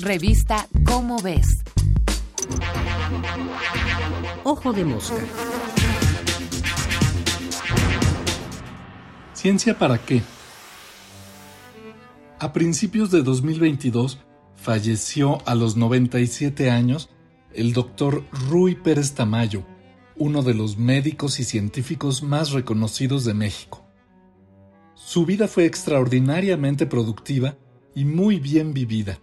Revista Cómo ves. Ojo de mosca. ¿Ciencia para qué? A principios de 2022 falleció a los 97 años el doctor Rui Pérez Tamayo, uno de los médicos y científicos más reconocidos de México. Su vida fue extraordinariamente productiva y muy bien vivida.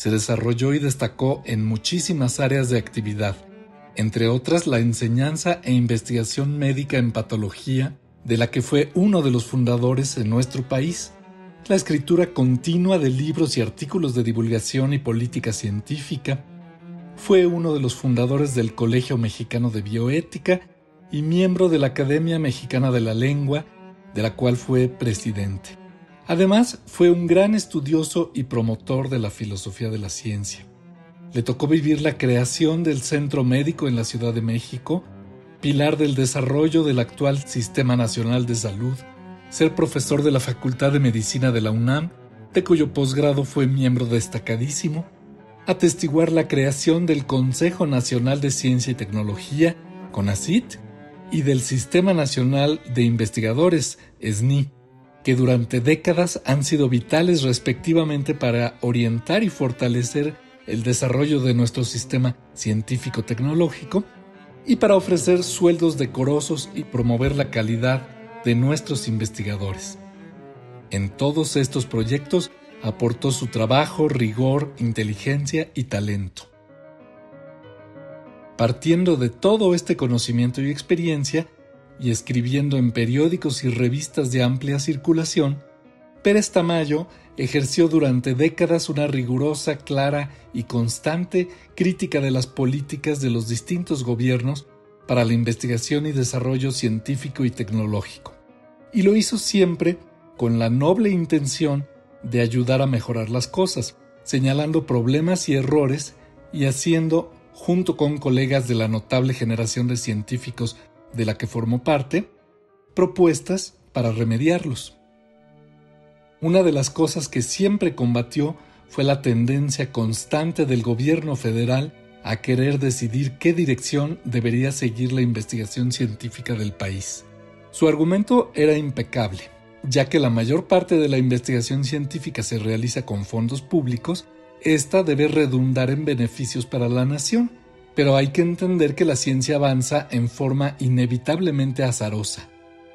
Se desarrolló y destacó en muchísimas áreas de actividad, entre otras la enseñanza e investigación médica en patología, de la que fue uno de los fundadores en nuestro país, la escritura continua de libros y artículos de divulgación y política científica, fue uno de los fundadores del Colegio Mexicano de Bioética y miembro de la Academia Mexicana de la Lengua, de la cual fue presidente. Además, fue un gran estudioso y promotor de la filosofía de la ciencia. Le tocó vivir la creación del Centro Médico en la Ciudad de México, pilar del desarrollo del actual Sistema Nacional de Salud, ser profesor de la Facultad de Medicina de la UNAM, de cuyo posgrado fue miembro destacadísimo, atestiguar la creación del Consejo Nacional de Ciencia y Tecnología, CONACIT, y del Sistema Nacional de Investigadores, SNI, que durante décadas han sido vitales respectivamente para orientar y fortalecer el desarrollo de nuestro sistema científico-tecnológico y para ofrecer sueldos decorosos y promover la calidad de nuestros investigadores. En todos estos proyectos aportó su trabajo, rigor, inteligencia y talento. Partiendo de todo este conocimiento y experiencia, y escribiendo en periódicos y revistas de amplia circulación, Pérez Tamayo ejerció durante décadas una rigurosa, clara y constante crítica de las políticas de los distintos gobiernos para la investigación y desarrollo científico y tecnológico. Y lo hizo siempre con la noble intención de ayudar a mejorar las cosas, señalando problemas y errores y haciendo, junto con colegas de la notable generación de científicos de la que formó parte, propuestas para remediarlos. Una de las cosas que siempre combatió fue la tendencia constante del gobierno federal a querer decidir qué dirección debería seguir la investigación científica del país. Su argumento era impecable ya que la mayor parte de la investigación científica se realiza con fondos públicos, esta debe redundar en beneficios para la nación. Pero hay que entender que la ciencia avanza en forma inevitablemente azarosa.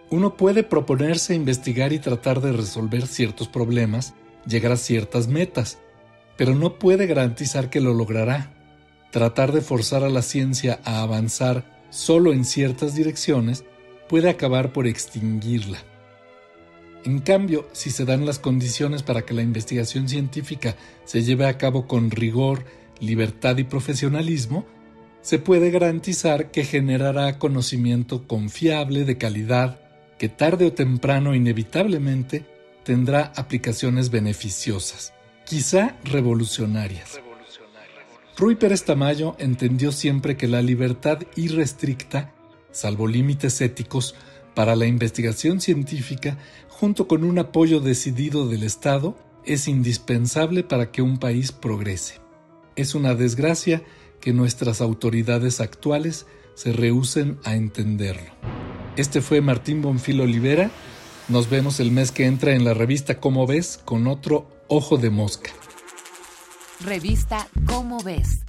Uno puede proponerse investigar y tratar de resolver ciertos problemas, llegar a ciertas metas, pero no puede garantizar que lo logrará. Tratar de forzar a la ciencia a avanzar solo en ciertas direcciones puede acabar por extinguirla. En cambio, si se dan las condiciones para que la investigación científica se lleve a cabo con rigor, libertad y profesionalismo, se puede garantizar que generará conocimiento confiable, de calidad, que tarde o temprano inevitablemente tendrá aplicaciones beneficiosas, quizá revolucionarias. Rui Pérez Tamayo entendió siempre que la libertad irrestricta, salvo límites éticos, para la investigación científica, junto con un apoyo decidido del Estado, es indispensable para que un país progrese. Es una desgracia que nuestras autoridades actuales se rehúsen a entenderlo. Este fue Martín Bonfil Olivera. Nos vemos el mes que entra en la revista Cómo ves con otro Ojo de Mosca. Revista Cómo ves